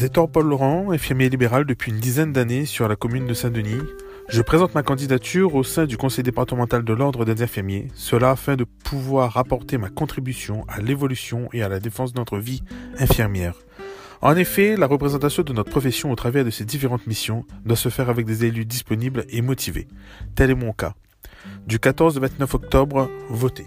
Zétor Paul Laurent, infirmier libéral depuis une dizaine d'années sur la commune de Saint-Denis. Je présente ma candidature au sein du conseil départemental de l'ordre des infirmiers, cela afin de pouvoir apporter ma contribution à l'évolution et à la défense de notre vie infirmière. En effet, la représentation de notre profession au travers de ces différentes missions doit se faire avec des élus disponibles et motivés. Tel est mon cas. Du 14 au 29 octobre, votez.